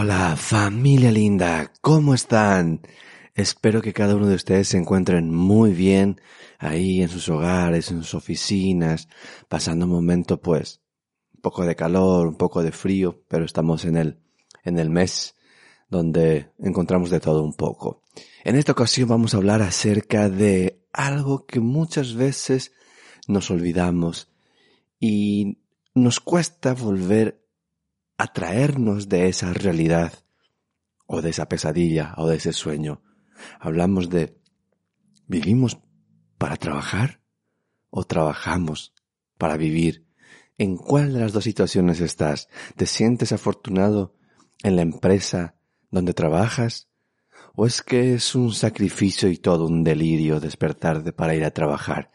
Hola, familia linda, ¿cómo están? Espero que cada uno de ustedes se encuentren muy bien ahí en sus hogares, en sus oficinas, pasando un momento pues un poco de calor, un poco de frío, pero estamos en el en el mes donde encontramos de todo un poco. En esta ocasión vamos a hablar acerca de algo que muchas veces nos olvidamos y nos cuesta volver a traernos de esa realidad o de esa pesadilla o de ese sueño. Hablamos de ¿vivimos para trabajar o trabajamos para vivir? ¿En cuál de las dos situaciones estás? ¿Te sientes afortunado en la empresa donde trabajas? ¿O es que es un sacrificio y todo un delirio despertarte para ir a trabajar?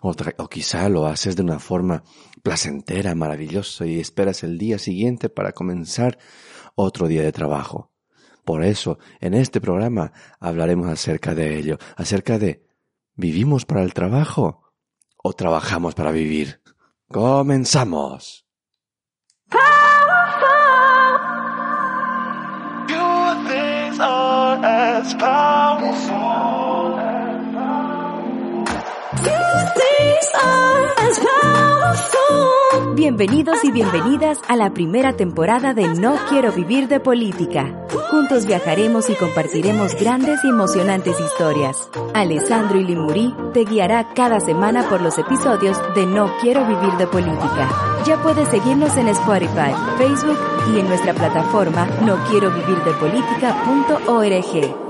O, quizá lo haces de una forma placentera, maravillosa y esperas el día siguiente para comenzar otro día de trabajo. Por eso, en este programa hablaremos acerca de ello, acerca de ¿vivimos para el trabajo o trabajamos para vivir? ¡Comenzamos! Bienvenidos y bienvenidas a la primera temporada de No Quiero Vivir de Política. Juntos viajaremos y compartiremos grandes y emocionantes historias. Alessandro y Limuri te guiará cada semana por los episodios de No Quiero Vivir de Política. Ya puedes seguirnos en Spotify, Facebook y en nuestra plataforma no quiero vivir de política.org.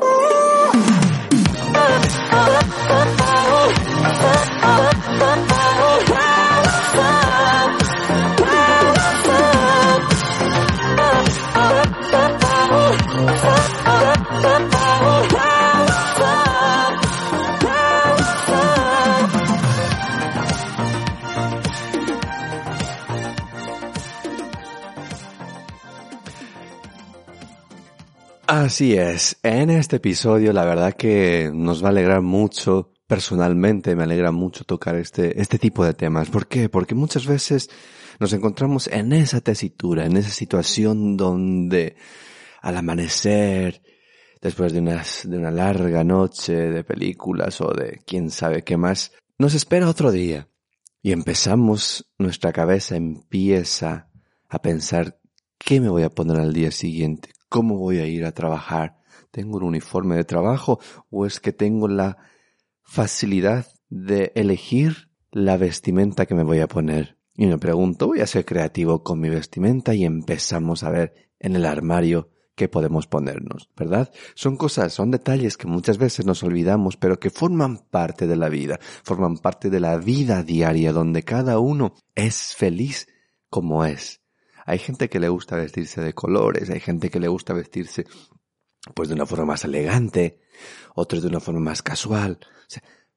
Así es, en este episodio la verdad que nos va a alegrar mucho, personalmente me alegra mucho tocar este, este tipo de temas. ¿Por qué? Porque muchas veces nos encontramos en esa tesitura, en esa situación donde al amanecer, después de, de una larga noche de películas o de quién sabe qué más, nos espera otro día. Y empezamos, nuestra cabeza empieza a pensar, ¿qué me voy a poner al día siguiente? ¿Cómo voy a ir a trabajar? ¿Tengo un uniforme de trabajo o es que tengo la facilidad de elegir la vestimenta que me voy a poner? Y me pregunto, voy a ser creativo con mi vestimenta y empezamos a ver en el armario qué podemos ponernos, ¿verdad? Son cosas, son detalles que muchas veces nos olvidamos, pero que forman parte de la vida, forman parte de la vida diaria donde cada uno es feliz como es. Hay gente que le gusta vestirse de colores, hay gente que le gusta vestirse pues de una forma más elegante, otros de una forma más casual.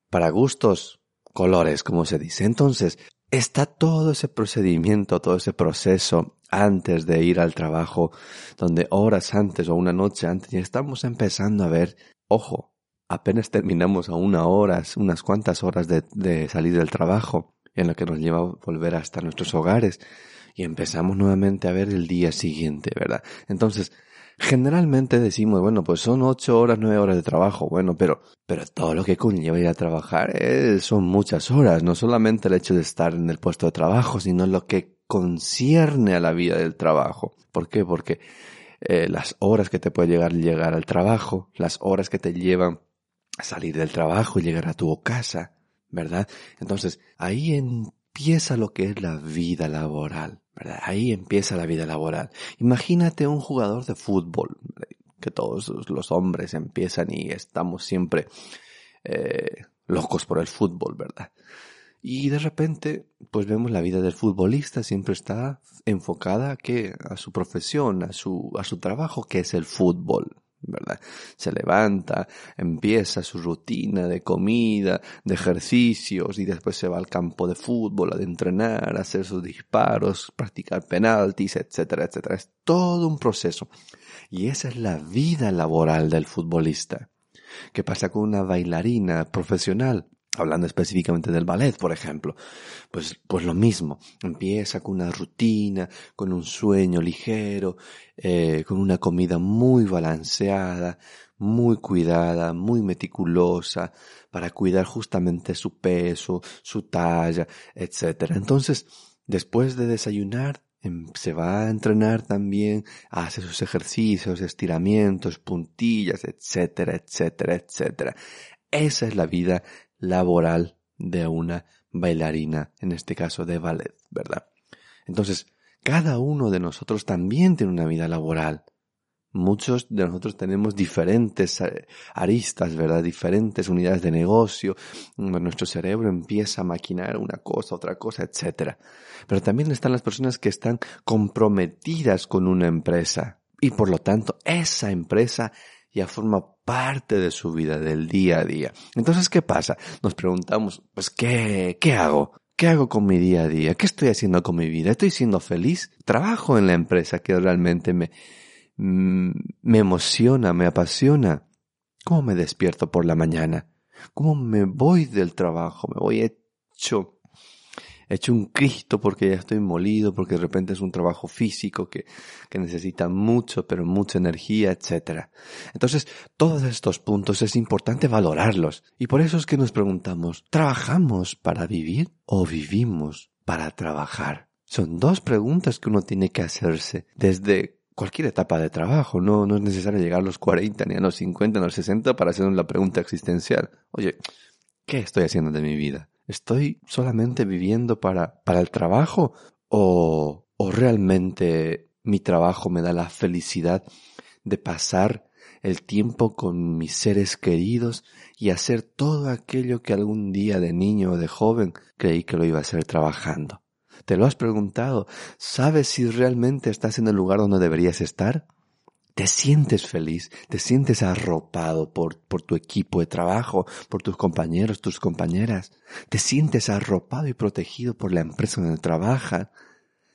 Para gustos, colores, como se dice. Entonces, está todo ese procedimiento, todo ese proceso antes de ir al trabajo, donde horas antes o una noche antes ya estamos empezando a ver, ojo, apenas terminamos a una hora, unas cuantas horas de, de salir del trabajo, en lo que nos lleva a volver hasta nuestros hogares y empezamos nuevamente a ver el día siguiente, ¿verdad? Entonces, generalmente decimos, bueno, pues son ocho horas, nueve horas de trabajo, bueno, pero, pero todo lo que conlleva ir a trabajar son muchas horas, no solamente el hecho de estar en el puesto de trabajo, sino lo que concierne a la vida del trabajo. ¿Por qué? Porque eh, las horas que te puede llegar llegar al trabajo, las horas que te llevan a salir del trabajo y llegar a tu casa, ¿verdad? Entonces, ahí empieza lo que es la vida laboral. Ahí empieza la vida laboral. Imagínate un jugador de fútbol, que todos los hombres empiezan y estamos siempre eh, locos por el fútbol, ¿verdad? Y de repente, pues vemos la vida del futbolista siempre está enfocada a que a su profesión, a su a su trabajo que es el fútbol, ¿verdad? Se levanta, empieza su rutina de comida, de ejercicios y después se va al campo de fútbol a entrenar, a hacer sus disparos, practicar penaltis, etcétera, etcétera. Es todo un proceso. Y esa es la vida laboral del futbolista. ¿Qué pasa con una bailarina profesional? Hablando específicamente del ballet, por ejemplo, pues, pues lo mismo. Empieza con una rutina, con un sueño ligero, eh, con una comida muy balanceada, muy cuidada, muy meticulosa, para cuidar justamente su peso, su talla, etc. Entonces, después de desayunar, em, se va a entrenar también, hace sus ejercicios, estiramientos, puntillas, etcétera, etcétera, etcétera. Esa es la vida laboral de una bailarina, en este caso de ballet, ¿verdad? Entonces, cada uno de nosotros también tiene una vida laboral. Muchos de nosotros tenemos diferentes eh, aristas, ¿verdad? Diferentes unidades de negocio. Nuestro cerebro empieza a maquinar una cosa, otra cosa, etc. Pero también están las personas que están comprometidas con una empresa. Y por lo tanto, esa empresa ya forma parte de su vida, del día a día. Entonces, ¿qué pasa? Nos preguntamos, pues, ¿qué, qué hago? ¿Qué hago con mi día a día? ¿Qué estoy haciendo con mi vida? ¿Estoy siendo feliz? ¿Trabajo en la empresa que realmente me, mm, me emociona, me apasiona? ¿Cómo me despierto por la mañana? ¿Cómo me voy del trabajo? ¿Me voy hecho he hecho un Cristo porque ya estoy molido, porque de repente es un trabajo físico que, que necesita mucho, pero mucha energía, etc. Entonces, todos estos puntos es importante valorarlos. Y por eso es que nos preguntamos, ¿trabajamos para vivir o vivimos para trabajar? Son dos preguntas que uno tiene que hacerse desde cualquier etapa de trabajo. No, no es necesario llegar a los 40, ni a los 50, ni a los 60 para hacer la pregunta existencial. Oye, ¿qué estoy haciendo de mi vida? ¿Estoy solamente viviendo para, para el trabajo o, o realmente mi trabajo me da la felicidad de pasar el tiempo con mis seres queridos y hacer todo aquello que algún día de niño o de joven creí que lo iba a hacer trabajando. ¿Te lo has preguntado? ¿Sabes si realmente estás en el lugar donde deberías estar? Te sientes feliz, te sientes arropado por, por tu equipo de trabajo, por tus compañeros, tus compañeras, te sientes arropado y protegido por la empresa donde trabajas,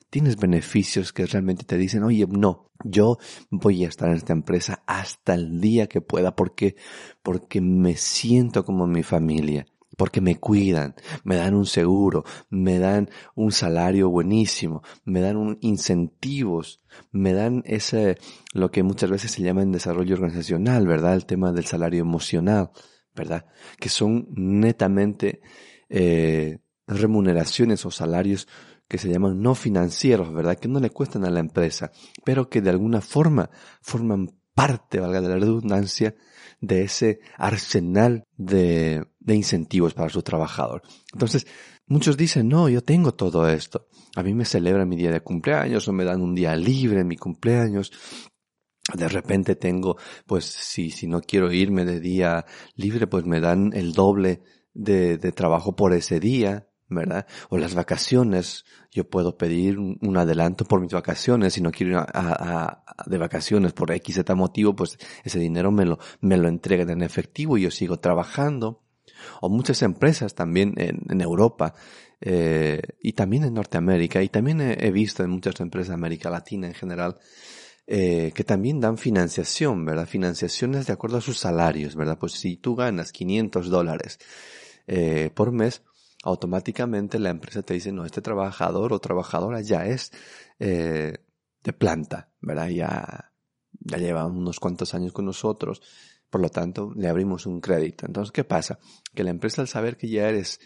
tienes beneficios que realmente te dicen, oye, no, yo voy a estar en esta empresa hasta el día que pueda porque, porque me siento como mi familia porque me cuidan, me dan un seguro, me dan un salario buenísimo, me dan incentivos, me dan ese, lo que muchas veces se llama en desarrollo organizacional, ¿verdad? El tema del salario emocional, ¿verdad? Que son netamente eh, remuneraciones o salarios que se llaman no financieros, ¿verdad? Que no le cuestan a la empresa, pero que de alguna forma forman parte, valga la redundancia, de ese arsenal de, de incentivos para su trabajador. Entonces, muchos dicen, no, yo tengo todo esto. A mí me celebran mi día de cumpleaños o me dan un día libre en mi cumpleaños. De repente tengo, pues si, si no quiero irme de día libre, pues me dan el doble de, de trabajo por ese día. ¿verdad? O las vacaciones, yo puedo pedir un, adelanto por mis vacaciones, si no quiero ir a, de vacaciones por X, Z motivo, pues ese dinero me lo, me lo entregan en efectivo y yo sigo trabajando. O muchas empresas también en, Europa, eh, y también en Norteamérica, y también he, visto en muchas empresas de América Latina en general, eh, que también dan financiación, ¿verdad? Financiaciones de acuerdo a sus salarios, ¿verdad? Pues si tú ganas 500 dólares eh, por mes, automáticamente la empresa te dice, no, este trabajador o trabajadora ya es eh, de planta, ¿verdad? Ya, ya lleva unos cuantos años con nosotros, por lo tanto le abrimos un crédito. Entonces, ¿qué pasa? Que la empresa al saber que ya eres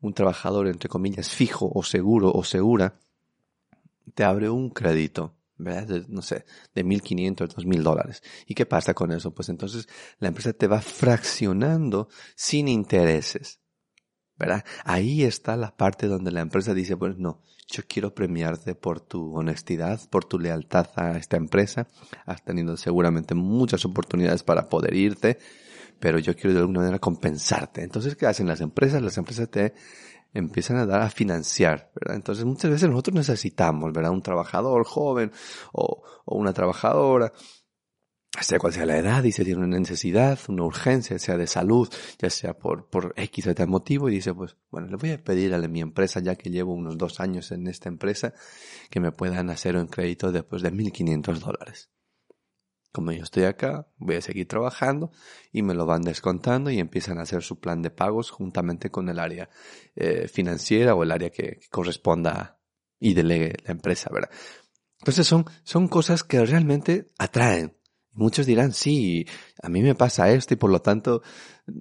un trabajador, entre comillas, fijo o seguro o segura, te abre un crédito. ¿verdad? No sé, de 1.500, 2.000 dólares. ¿Y qué pasa con eso? Pues entonces la empresa te va fraccionando sin intereses. ¿verdad? Ahí está la parte donde la empresa dice, pues no, yo quiero premiarte por tu honestidad, por tu lealtad a esta empresa. Has tenido seguramente muchas oportunidades para poder irte, pero yo quiero de alguna manera compensarte. Entonces, ¿qué hacen las empresas? Las empresas te empiezan a dar a financiar, ¿verdad? Entonces, muchas veces nosotros necesitamos, ¿verdad? Un trabajador joven o, o una trabajadora sea cual sea la edad se tiene una necesidad, una urgencia, sea de salud, ya sea por, por X o tal motivo, y dice, pues, bueno, le voy a pedir a mi empresa, ya que llevo unos dos años en esta empresa, que me puedan hacer un crédito después de 1.500 dólares. Como yo estoy acá, voy a seguir trabajando y me lo van descontando y empiezan a hacer su plan de pagos juntamente con el área eh, financiera o el área que, que corresponda y delegue la empresa, ¿verdad? Entonces son, son cosas que realmente atraen. Muchos dirán, sí, a mí me pasa esto y por lo tanto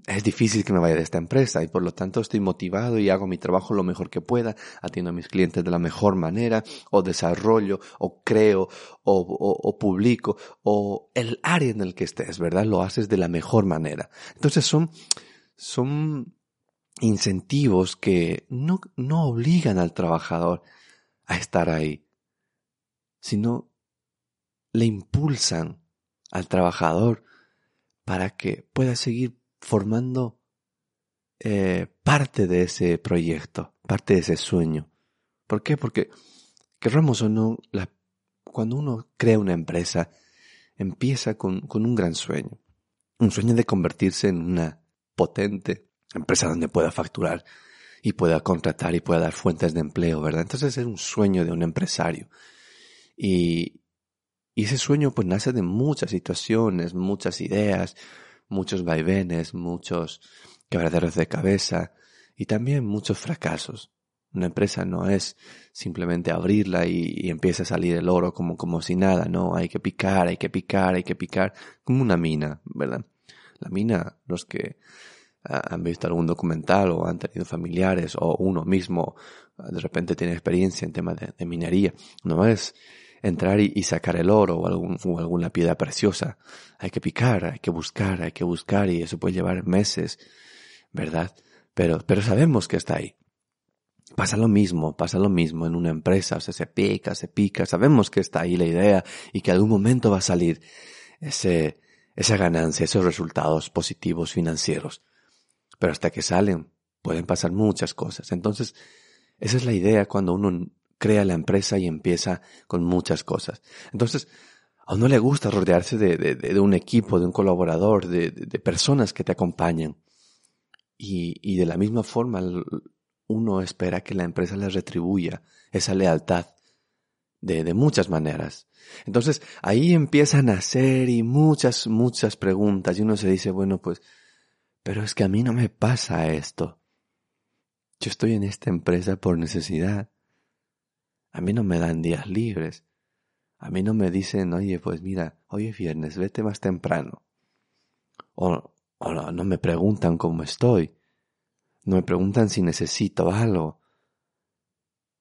es difícil que me vaya de esta empresa y por lo tanto estoy motivado y hago mi trabajo lo mejor que pueda, atiendo a mis clientes de la mejor manera o desarrollo o creo o, publico o el área en el que estés, ¿verdad? Lo haces de la mejor manera. Entonces son, son incentivos que no, no obligan al trabajador a estar ahí, sino le impulsan al trabajador para que pueda seguir formando eh, parte de ese proyecto, parte de ese sueño. ¿Por qué? Porque, querramos o no, la, cuando uno crea una empresa, empieza con, con un gran sueño. Un sueño de convertirse en una potente empresa donde pueda facturar y pueda contratar y pueda dar fuentes de empleo, ¿verdad? Entonces es un sueño de un empresario. Y, y ese sueño pues nace de muchas situaciones, muchas ideas, muchos vaivenes, muchos quebraderos de cabeza y también muchos fracasos. Una empresa no es simplemente abrirla y, empieza a salir el oro como, como si nada, no, hay que picar, hay que picar, hay que picar, como una mina, ¿verdad? La mina, los que han visto algún documental o han tenido familiares o uno mismo de repente tiene experiencia en temas de minería, no es entrar y, sacar el oro o, algún, o alguna piedra preciosa. Hay que picar, hay que buscar, hay que buscar y eso puede llevar meses, ¿verdad? Pero, pero sabemos que está ahí. Pasa lo mismo, pasa lo mismo en una empresa, o sea, se pica, se pica, sabemos que está ahí la idea y que algún momento va a salir ese, esa ganancia, esos resultados positivos financieros. Pero hasta que salen, pueden pasar muchas cosas. Entonces, esa es la idea cuando uno crea la empresa y empieza con muchas cosas. Entonces, a uno le gusta rodearse de, de, de un equipo, de un colaborador, de, de personas que te acompañan. Y, y, de la misma forma, uno espera que la empresa le retribuya esa lealtad de, de muchas maneras. Entonces, ahí empiezan a hacer y muchas, muchas preguntas y uno se dice, bueno, pues, pero es que a mí no me pasa esto. Yo estoy en esta empresa por necesidad. A mí no me dan días libres. A mí no me dicen, oye, pues mira, hoy es viernes, vete más temprano. O, o no, me preguntan cómo estoy. No me preguntan si necesito algo.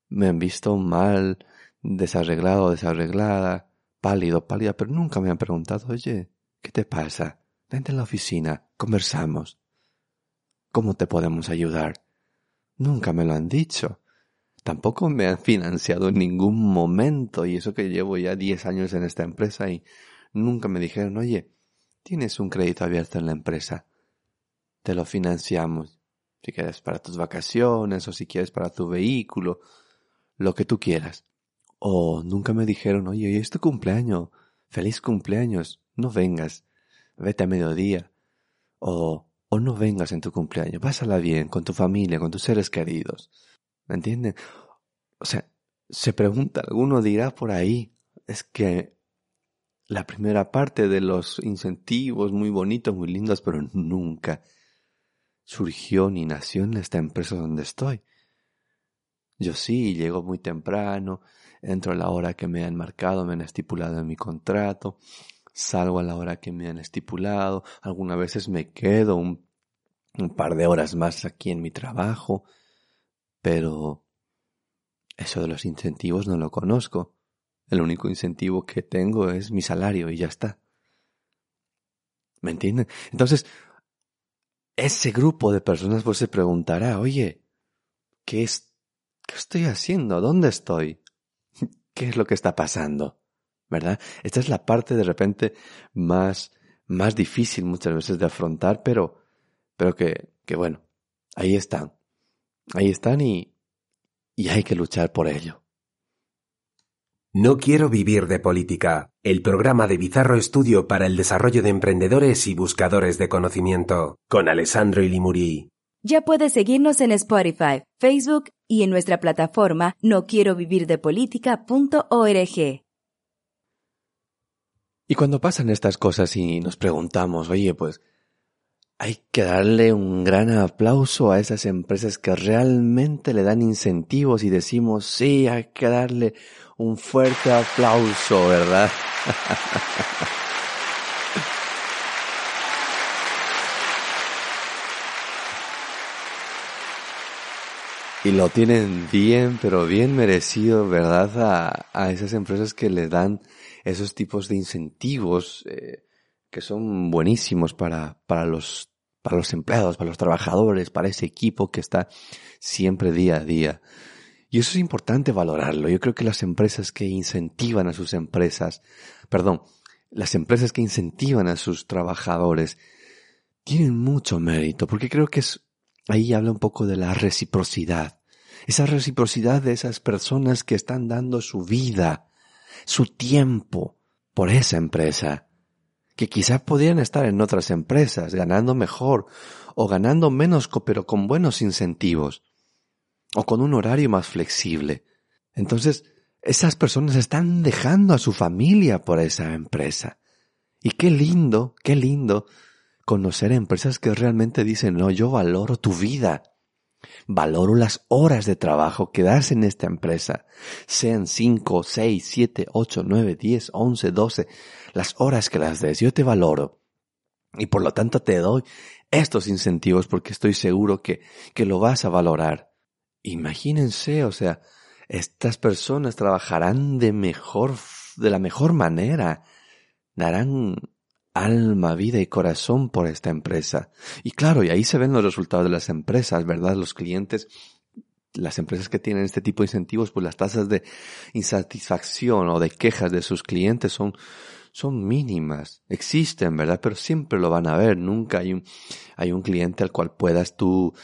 Me han visto mal, desarreglado, desarreglada, pálido, pálida, pero nunca me han preguntado, oye, ¿qué te pasa? Vente a la oficina, conversamos. ¿Cómo te podemos ayudar? Nunca me lo han dicho tampoco me han financiado en ningún momento y eso que llevo ya 10 años en esta empresa y nunca me dijeron, oye, tienes un crédito abierto en la empresa, te lo financiamos, si quieres para tus vacaciones o si quieres para tu vehículo, lo que tú quieras. O nunca me dijeron, oye, hoy es tu cumpleaños, feliz cumpleaños, no vengas, vete a mediodía. O, o no vengas en tu cumpleaños, pásala bien con tu familia, con tus seres queridos. ¿Me entienden? O sea, se pregunta, alguno dirá por ahí, es que la primera parte de los incentivos muy bonitos, muy lindos, pero nunca surgió ni nació en esta empresa donde estoy. Yo sí, llego muy temprano, entro a la hora que me han marcado, me han estipulado en mi contrato, salgo a la hora que me han estipulado, algunas veces me quedo un, un par de horas más aquí en mi trabajo, pero eso de los incentivos no lo conozco. El único incentivo que tengo es mi salario y ya está. ¿Me entienden? Entonces, ese grupo de personas pues se preguntará, oye, ¿qué, es, ¿qué estoy haciendo? ¿Dónde estoy? ¿Qué es lo que está pasando? ¿Verdad? Esta es la parte de repente más, más difícil muchas veces de afrontar, pero, pero que, que bueno, ahí están ahí están y, y hay que luchar por ello. No quiero vivir de política, el programa de Bizarro Estudio para el desarrollo de emprendedores y buscadores de conocimiento, con Alessandro Ilimuri. Ya puedes seguirnos en Spotify, Facebook y en nuestra plataforma no quiero vivir de política.org. Y cuando pasan estas cosas y nos preguntamos, oye, pues hay que darle un gran aplauso a esas empresas que realmente le dan incentivos y decimos, sí, hay que darle un fuerte aplauso, ¿verdad? y lo tienen bien, pero bien merecido, ¿verdad? A, esas empresas que le dan esos tipos de incentivos eh, que son buenísimos para, para los para los empleados, para los trabajadores, para ese equipo que está siempre día a día. Y eso es importante valorarlo. Yo creo que las empresas que incentivan a sus empresas, perdón, las empresas que incentivan a sus trabajadores tienen mucho mérito, porque creo que es, ahí habla un poco de la reciprocidad. Esa reciprocidad de esas personas que están dando su vida, su tiempo por esa empresa que quizás podrían estar en otras empresas, ganando mejor o ganando menos, pero con buenos incentivos o con un horario más flexible. Entonces, esas personas están dejando a su familia por esa empresa. Y qué lindo, qué lindo conocer empresas que realmente dicen, no, yo valoro tu vida. Valoro las horas de trabajo que das en esta empresa, sean 5, 6, 7, 8, 9, 10, 11, 12, las horas que las des, yo te valoro. Y por lo tanto te doy estos incentivos porque estoy seguro que, que lo vas a valorar. Imagínense, o sea, estas personas trabajarán de mejor, de la mejor manera, darán alma, vida y corazón por esta empresa. Y claro, y ahí se ven los resultados de las empresas, ¿verdad? Los clientes, las empresas que tienen este tipo de incentivos, pues las tasas de insatisfacción o de quejas de sus clientes son, son mínimas. Existen, ¿verdad? Pero siempre lo van a ver. Nunca hay un, hay un cliente al cual puedas tú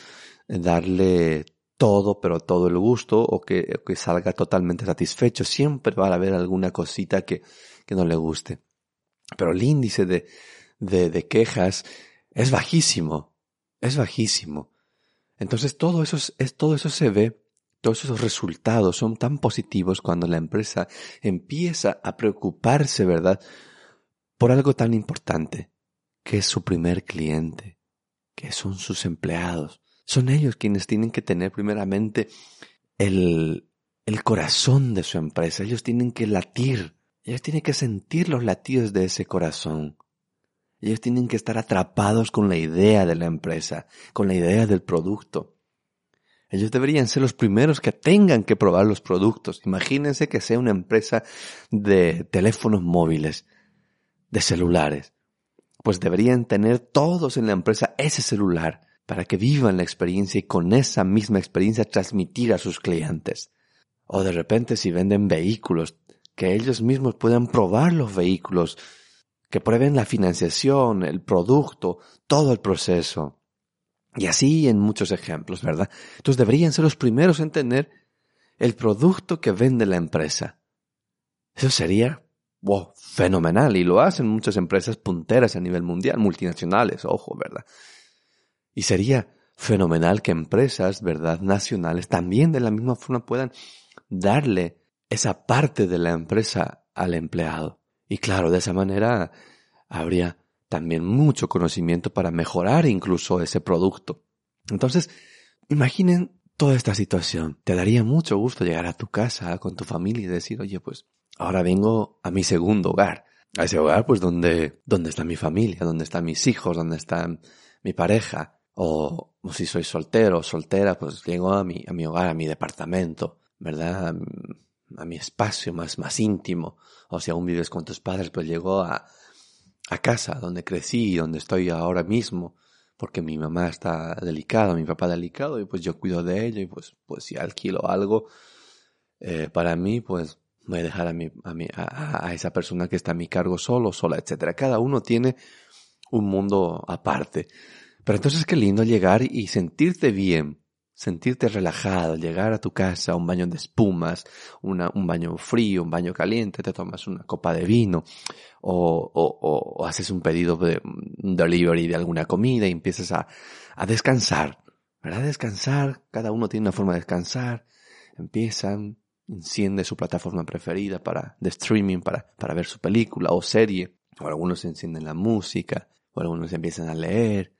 darle todo, pero todo el gusto o que, que salga totalmente satisfecho. Siempre va a haber alguna cosita que, que no le guste pero el índice de, de, de quejas es bajísimo, es bajísimo. Entonces todo eso, es, todo eso se ve, todos esos resultados son tan positivos cuando la empresa empieza a preocuparse, ¿verdad? Por algo tan importante, que es su primer cliente, que son sus empleados. Son ellos quienes tienen que tener primeramente el, el corazón de su empresa. Ellos tienen que latir ellos tienen que sentir los latidos de ese corazón. Ellos tienen que estar atrapados con la idea de la empresa, con la idea del producto. Ellos deberían ser los primeros que tengan que probar los productos. Imagínense que sea una empresa de teléfonos móviles, de celulares. Pues deberían tener todos en la empresa ese celular para que vivan la experiencia y con esa misma experiencia transmitir a sus clientes. O de repente si venden vehículos, que ellos mismos puedan probar los vehículos, que prueben la financiación, el producto, todo el proceso. Y así en muchos ejemplos, ¿verdad? Entonces deberían ser los primeros en tener el producto que vende la empresa. Eso sería wow, fenomenal y lo hacen muchas empresas punteras a nivel mundial, multinacionales, ojo, ¿verdad? Y sería fenomenal que empresas, ¿verdad?, nacionales también de la misma forma puedan darle esa parte de la empresa al empleado. Y claro, de esa manera habría también mucho conocimiento para mejorar incluso ese producto. Entonces, imaginen toda esta situación. Te daría mucho gusto llegar a tu casa con tu familia y decir, oye, pues ahora vengo a mi segundo hogar. A ese hogar, pues donde, donde está mi familia, donde están mis hijos, donde está mi pareja. O, o si soy soltero o soltera, pues llego a mi, a mi hogar, a mi departamento, ¿verdad? A mi espacio más, más íntimo, o si aún vives con tus padres, pues llego a, a casa donde crecí y donde estoy ahora mismo, porque mi mamá está delicada, mi papá delicado, y pues yo cuido de ella, y pues, pues si alquilo algo, eh, para mí, pues voy a dejar a, mi, a, mi, a, a, esa persona que está a mi cargo solo, sola, etcétera. Cada uno tiene un mundo aparte. Pero entonces qué lindo llegar y sentirte bien sentirte relajado, llegar a tu casa, un baño de espumas, un baño frío, un baño caliente, te tomas una copa de vino o, o, o haces un pedido de un delivery de alguna comida y empiezas a, a descansar, ¿verdad? Descansar, cada uno tiene una forma de descansar, empiezan, enciende su plataforma preferida para, de streaming para, para ver su película o serie, o algunos encienden la música, o algunos empiezan a leer,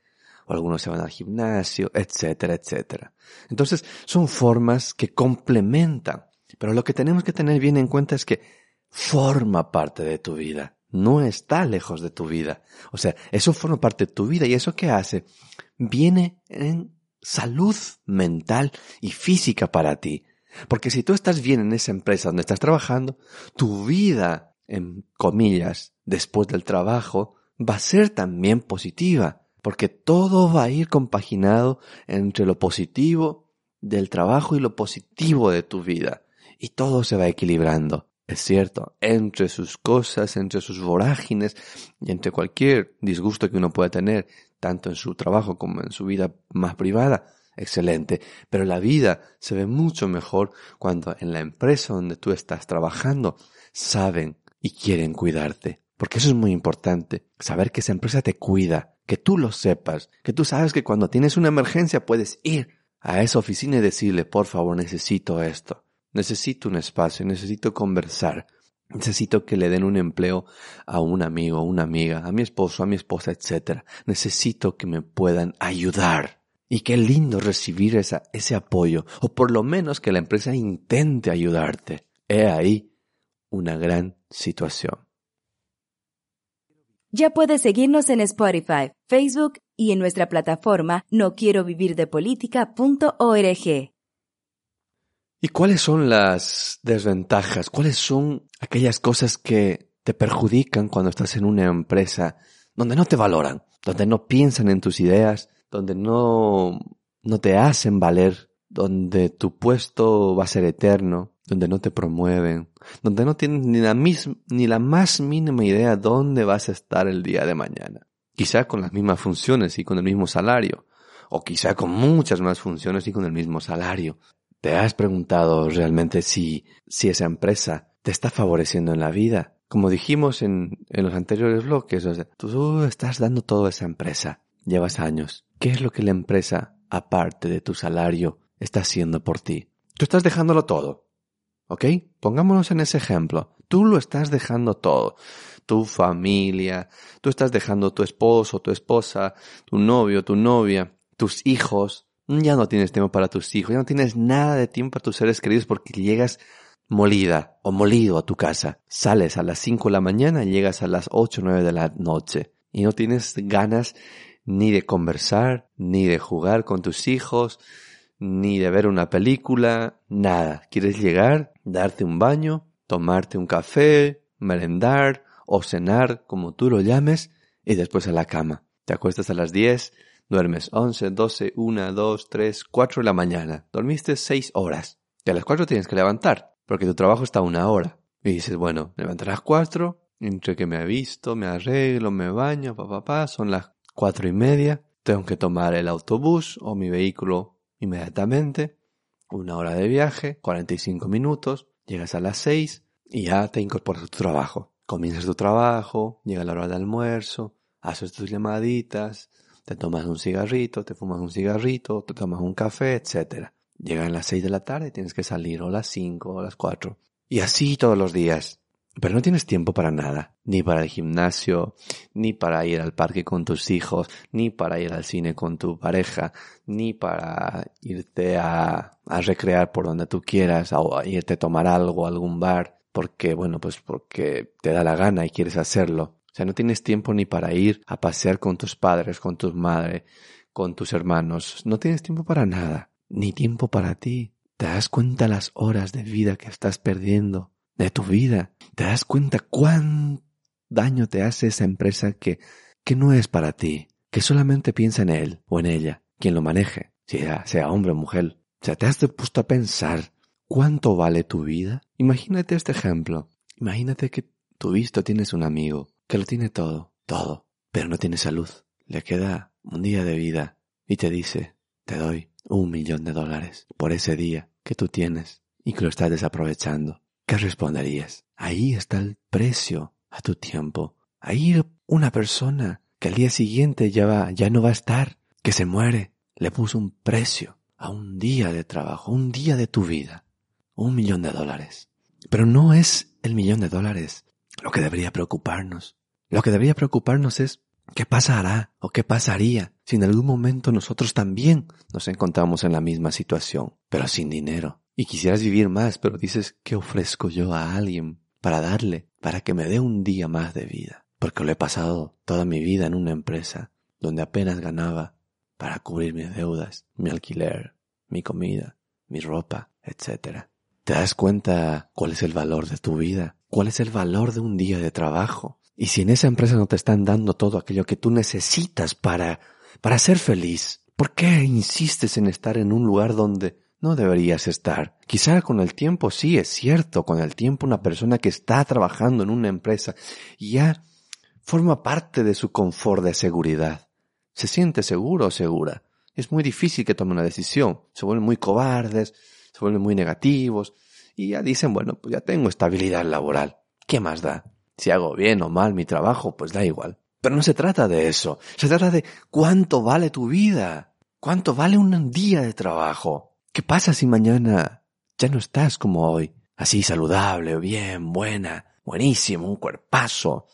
o algunos se van al gimnasio, etcétera, etcétera. Entonces, son formas que complementan, pero lo que tenemos que tener bien en cuenta es que forma parte de tu vida, no está lejos de tu vida. O sea, eso forma parte de tu vida y eso que hace viene en salud mental y física para ti. Porque si tú estás bien en esa empresa donde estás trabajando, tu vida, en comillas, después del trabajo, va a ser también positiva. Porque todo va a ir compaginado entre lo positivo del trabajo y lo positivo de tu vida. Y todo se va equilibrando. Es cierto, entre sus cosas, entre sus vorágines y entre cualquier disgusto que uno pueda tener, tanto en su trabajo como en su vida más privada, excelente. Pero la vida se ve mucho mejor cuando en la empresa donde tú estás trabajando saben y quieren cuidarte. Porque eso es muy importante, saber que esa empresa te cuida, que tú lo sepas, que tú sabes que cuando tienes una emergencia puedes ir a esa oficina y decirle, por favor, necesito esto, necesito un espacio, necesito conversar, necesito que le den un empleo a un amigo, a una amiga, a mi esposo, a mi esposa, etc. Necesito que me puedan ayudar. Y qué lindo recibir ese apoyo, o por lo menos que la empresa intente ayudarte. He ahí una gran situación. Ya puedes seguirnos en Spotify, Facebook y en nuestra plataforma no quiero ¿Y cuáles son las desventajas? ¿Cuáles son aquellas cosas que te perjudican cuando estás en una empresa donde no te valoran, donde no piensan en tus ideas, donde no, no te hacen valer, donde tu puesto va a ser eterno, donde no te promueven, donde no tienes ni la, ni la más mínima idea dónde vas a estar el día de mañana. Quizá con las mismas funciones y con el mismo salario, o quizá con muchas más funciones y con el mismo salario. ¿Te has preguntado realmente si, si esa empresa te está favoreciendo en la vida? Como dijimos en, en los anteriores bloques, tú estás dando todo a esa empresa. Llevas años. ¿Qué es lo que la empresa, aparte de tu salario, está haciendo por ti? Tú estás dejándolo todo. ¿Ok? Pongámonos en ese ejemplo. Tú lo estás dejando todo. Tu familia, tú estás dejando tu esposo, tu esposa, tu novio, tu novia, tus hijos. Ya no tienes tiempo para tus hijos, ya no tienes nada de tiempo para tus seres queridos porque llegas molida o molido a tu casa. Sales a las 5 de la mañana llegas a las 8 o 9 de la noche y no tienes ganas ni de conversar, ni de jugar con tus hijos, ni de ver una película, nada. Quieres llegar, darte un baño, tomarte un café, merendar o cenar, como tú lo llames, y después a la cama. Te acuestas a las 10, duermes 11, 12, 1, 2, 3, 4 de la mañana. Dormiste 6 horas. Y a las 4 tienes que levantar, porque tu trabajo está a una hora. Y dices, bueno, levantarás 4, entre que me he visto, me arreglo, me baño, papá, pa, son las cuatro y media, tengo que tomar el autobús o mi vehículo inmediatamente, una hora de viaje, 45 minutos, llegas a las seis y ya te incorporas a tu trabajo. Comienzas tu trabajo, llega la hora del almuerzo, haces tus llamaditas, te tomas un cigarrito, te fumas un cigarrito, te tomas un café, etc. Llegan las seis de la tarde, tienes que salir o las cinco o las cuatro. Y así todos los días. Pero no tienes tiempo para nada, ni para el gimnasio, ni para ir al parque con tus hijos, ni para ir al cine con tu pareja, ni para irte a, recrear por donde tú quieras, o a irte a tomar algo, a algún bar, porque, bueno, pues porque te da la gana y quieres hacerlo. O sea, no tienes tiempo ni para ir a pasear con tus padres, con tus madres, con tus hermanos. No tienes tiempo para nada, ni tiempo para ti. ¿Te das cuenta las horas de vida que estás perdiendo de tu vida. ¿Te das cuenta cuán daño te hace esa empresa que, que no es para ti, que solamente piensa en él o en ella, quien lo maneje, sea, sea hombre o mujer? O sea, ¿te has puesto a pensar cuánto vale tu vida? Imagínate este ejemplo. Imagínate que tú visto tienes un amigo que lo tiene todo, todo, pero no tiene salud. Le queda un día de vida y te dice, te doy un millón de dólares por ese día que tú tienes y que lo estás desaprovechando. ¿Qué responderías? Ahí está el precio a tu tiempo. Ahí una persona que al día siguiente ya va, ya no va a estar, que se muere, le puso un precio a un día de trabajo, un día de tu vida. un millón de dólares. Pero no es el millón de dólares lo que debería preocuparnos. Lo que debería preocuparnos es qué pasará o qué pasaría si en algún momento nosotros también nos encontramos en la misma situación, pero sin dinero. Y quisieras vivir más, pero dices, ¿qué ofrezco yo a alguien para darle, para que me dé un día más de vida? Porque lo he pasado toda mi vida en una empresa donde apenas ganaba para cubrir mis deudas, mi alquiler, mi comida, mi ropa, etc. ¿Te das cuenta cuál es el valor de tu vida? ¿Cuál es el valor de un día de trabajo? Y si en esa empresa no te están dando todo aquello que tú necesitas para, para ser feliz, ¿por qué insistes en estar en un lugar donde no deberías estar? Quizá con el tiempo sí es cierto, con el tiempo una persona que está trabajando en una empresa ya forma parte de su confort de seguridad. Se siente seguro o segura. Es muy difícil que tome una decisión. Se vuelven muy cobardes, se vuelven muy negativos y ya dicen, bueno, pues ya tengo estabilidad laboral. ¿Qué más da? Si hago bien o mal mi trabajo, pues da igual. Pero no se trata de eso. Se trata de cuánto vale tu vida. ¿Cuánto vale un día de trabajo? ¿Qué pasa si mañana ya no estás como hoy? Así saludable, bien, buena, buenísimo, un cuerpazo,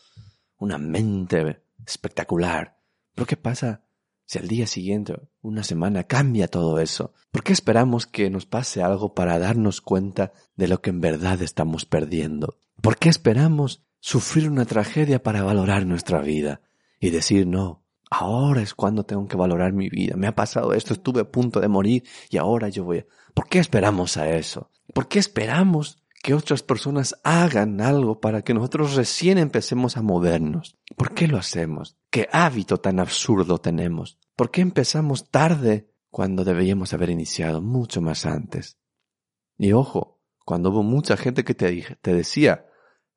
una mente espectacular. Pero ¿qué pasa si al día siguiente, una semana, cambia todo eso? ¿Por qué esperamos que nos pase algo para darnos cuenta de lo que en verdad estamos perdiendo? ¿Por qué esperamos sufrir una tragedia para valorar nuestra vida y decir no? Ahora es cuando tengo que valorar mi vida. Me ha pasado esto, estuve a punto de morir y ahora yo voy a... ¿Por qué esperamos a eso? ¿Por qué esperamos que otras personas hagan algo para que nosotros recién empecemos a movernos. ¿Por qué lo hacemos? ¿Qué hábito tan absurdo tenemos? ¿Por qué empezamos tarde cuando deberíamos haber iniciado mucho más antes? Y ojo, cuando hubo mucha gente que te, te decía,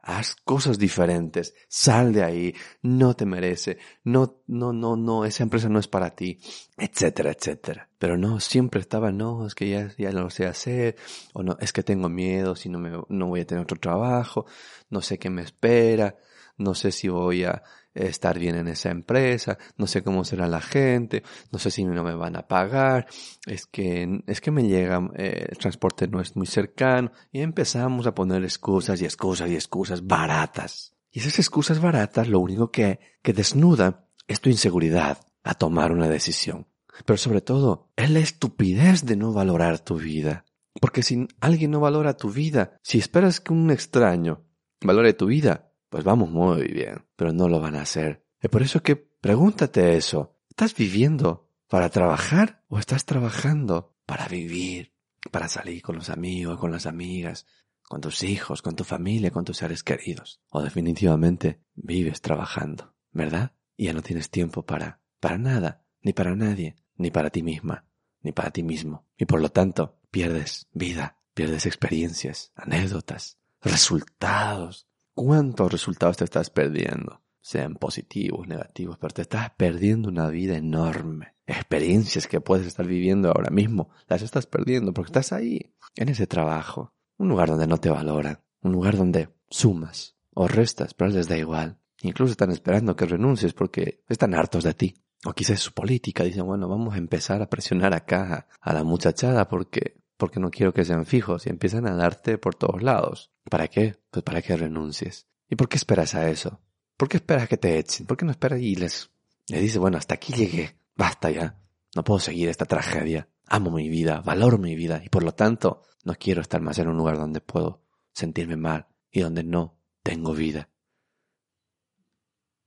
haz cosas diferentes, sal de ahí, no te merece, no, no, no, no, esa empresa no es para ti, etcétera, etcétera. Pero no, siempre estaba, no, es que ya, ya lo sé hacer, o no, es que tengo miedo, si no me, no voy a tener otro trabajo, no sé qué me espera, no sé si voy a, estar bien en esa empresa, no sé cómo será la gente, no sé si no me van a pagar, es que, es que me llega, eh, el transporte no es muy cercano, y empezamos a poner excusas y excusas y excusas baratas. Y esas excusas baratas lo único que, que desnuda es tu inseguridad a tomar una decisión. Pero sobre todo, es la estupidez de no valorar tu vida. Porque si alguien no valora tu vida, si esperas que un extraño valore tu vida, pues vamos muy bien, pero no lo van a hacer. Es por eso que pregúntate eso. ¿Estás viviendo para trabajar o estás trabajando para vivir, para salir con los amigos, con las amigas, con tus hijos, con tu familia, con tus seres queridos? O definitivamente vives trabajando, ¿verdad? Y ya no tienes tiempo para, para nada, ni para nadie, ni para ti misma, ni para ti mismo. Y por lo tanto, pierdes vida, pierdes experiencias, anécdotas, resultados, ¿Cuántos resultados te estás perdiendo? Sean positivos, negativos, pero te estás perdiendo una vida enorme. Experiencias que puedes estar viviendo ahora mismo, las estás perdiendo porque estás ahí, en ese trabajo. Un lugar donde no te valoran, un lugar donde sumas o restas, pero les da igual. Incluso están esperando que renuncies porque están hartos de ti. O quizás su política, dicen, bueno, vamos a empezar a presionar acá a la muchachada porque porque no quiero que sean fijos y empiezan a darte por todos lados. ¿Para qué? Pues para que renuncies. ¿Y por qué esperas a eso? ¿Por qué esperas que te echen? ¿Por qué no esperas y les, le dices, bueno, hasta aquí llegué, basta ya, no puedo seguir esta tragedia, amo mi vida, valoro mi vida y por lo tanto no quiero estar más en un lugar donde puedo sentirme mal y donde no tengo vida.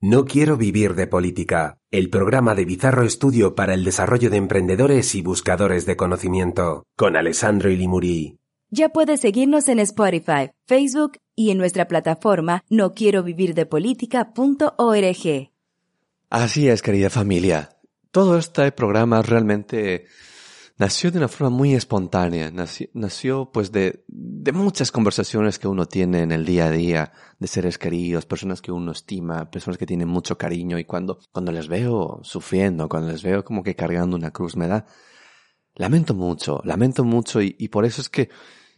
No quiero vivir de política, el programa de Bizarro Estudio para el desarrollo de emprendedores y buscadores de conocimiento, con Alessandro Ilimuri. Ya puedes seguirnos en Spotify, Facebook y en nuestra plataforma no quiero vivir de política.org. Así es, querida familia. Todo este programa realmente nació de una forma muy espontánea, nació, pues de, de, muchas conversaciones que uno tiene en el día a día, de seres queridos, personas que uno estima, personas que tienen mucho cariño y cuando, cuando les veo sufriendo, cuando les veo como que cargando una cruz, me da, lamento mucho, lamento mucho y, por eso es que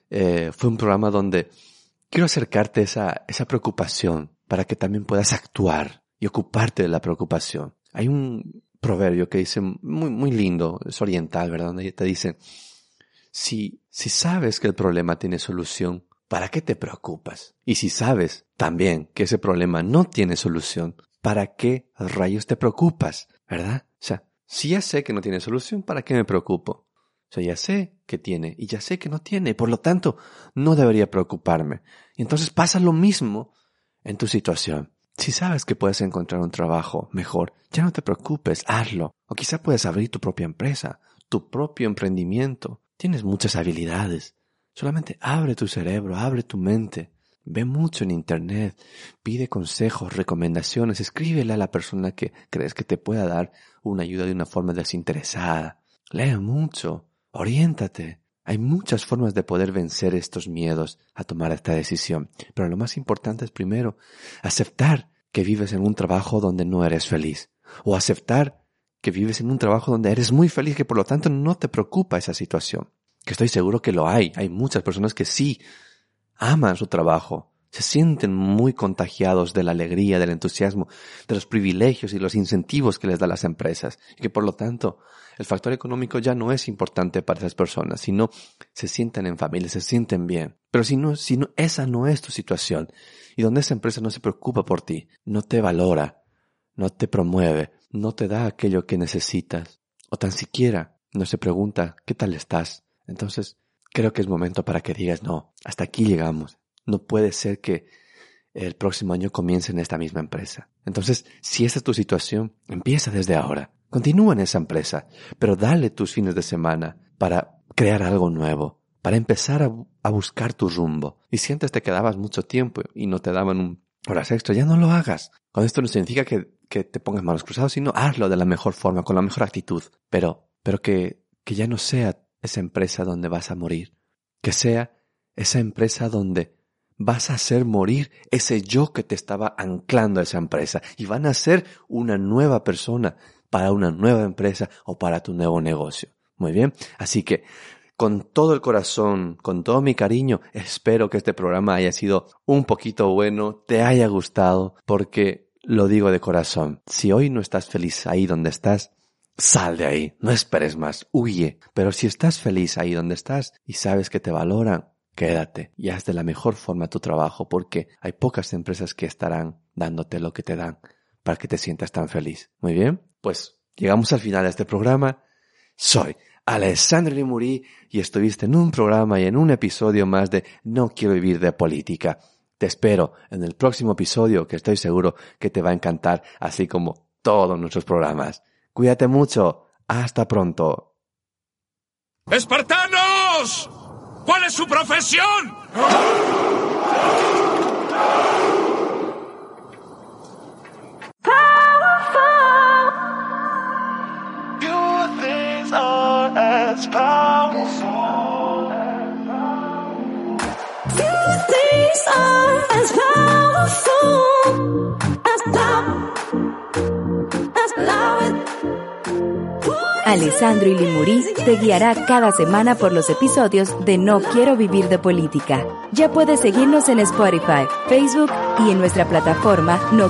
eh, fue un programa donde quiero acercarte esa, esa preocupación para que también puedas actuar y ocuparte de la preocupación. Hay un, proverbio que dice muy, muy lindo, es oriental, ¿verdad? Donde te dice, si, Si sabes que el problema tiene solución, ¿para qué te preocupas? Y si sabes también que ese problema no tiene solución, ¿para qué rayos te preocupas? ¿Verdad? O sea, si ya sé que no tiene solución, ¿para qué me preocupo? O sea, ya sé que tiene y ya sé que no tiene, y por lo tanto no debería preocuparme. Y entonces pasa lo mismo en tu situación. Si sabes que puedes encontrar un trabajo mejor, ya no te preocupes, hazlo. O quizá puedes abrir tu propia empresa, tu propio emprendimiento. Tienes muchas habilidades. Solamente abre tu cerebro, abre tu mente. Ve mucho en Internet, pide consejos, recomendaciones, escríbele a la persona que crees que te pueda dar una ayuda de una forma desinteresada. Lee mucho, oriéntate. Hay muchas formas de poder vencer estos miedos a tomar esta decisión, pero lo más importante es primero aceptar que vives en un trabajo donde no eres feliz, o aceptar que vives en un trabajo donde eres muy feliz, que por lo tanto no te preocupa esa situación, que estoy seguro que lo hay, hay muchas personas que sí aman su trabajo, se sienten muy contagiados de la alegría, del entusiasmo, de los privilegios y los incentivos que les dan las empresas, y que por lo tanto el factor económico ya no es importante para esas personas, sino se sienten en familia, se sienten bien. Pero si no, si no, esa no es tu situación, y donde esa empresa no se preocupa por ti, no te valora, no te promueve, no te da aquello que necesitas, o tan siquiera no se pregunta qué tal estás, entonces creo que es momento para que digas no, hasta aquí llegamos. No puede ser que el próximo año comience en esta misma empresa. Entonces, si esa es tu situación, empieza desde ahora. Continúa en esa empresa, pero dale tus fines de semana para crear algo nuevo, para empezar a, buscar tu rumbo. Y si antes te quedabas mucho tiempo y no te daban un horas extra, ya no lo hagas. Con esto no significa que, que te pongas manos cruzados, sino hazlo de la mejor forma, con la mejor actitud. Pero, pero que, que ya no sea esa empresa donde vas a morir. Que sea esa empresa donde vas a hacer morir ese yo que te estaba anclando a esa empresa. Y van a ser una nueva persona para una nueva empresa o para tu nuevo negocio. Muy bien, así que con todo el corazón, con todo mi cariño, espero que este programa haya sido un poquito bueno, te haya gustado, porque lo digo de corazón, si hoy no estás feliz ahí donde estás, sal de ahí, no esperes más, huye, pero si estás feliz ahí donde estás y sabes que te valoran, quédate y haz de la mejor forma tu trabajo porque hay pocas empresas que estarán dándote lo que te dan para que te sientas tan feliz. Muy bien, pues llegamos al final de este programa. Soy Alessandro Limuri y estuviste en un programa y en un episodio más de No quiero vivir de política. Te espero en el próximo episodio que estoy seguro que te va a encantar, así como todos nuestros programas. Cuídate mucho. Hasta pronto. ¡Espartanos! ¿Cuál es su profesión? Alessandro Ilimurí te guiará cada semana por los episodios de No Quiero Vivir de Política. Ya puedes seguirnos en Spotify, Facebook y en nuestra plataforma no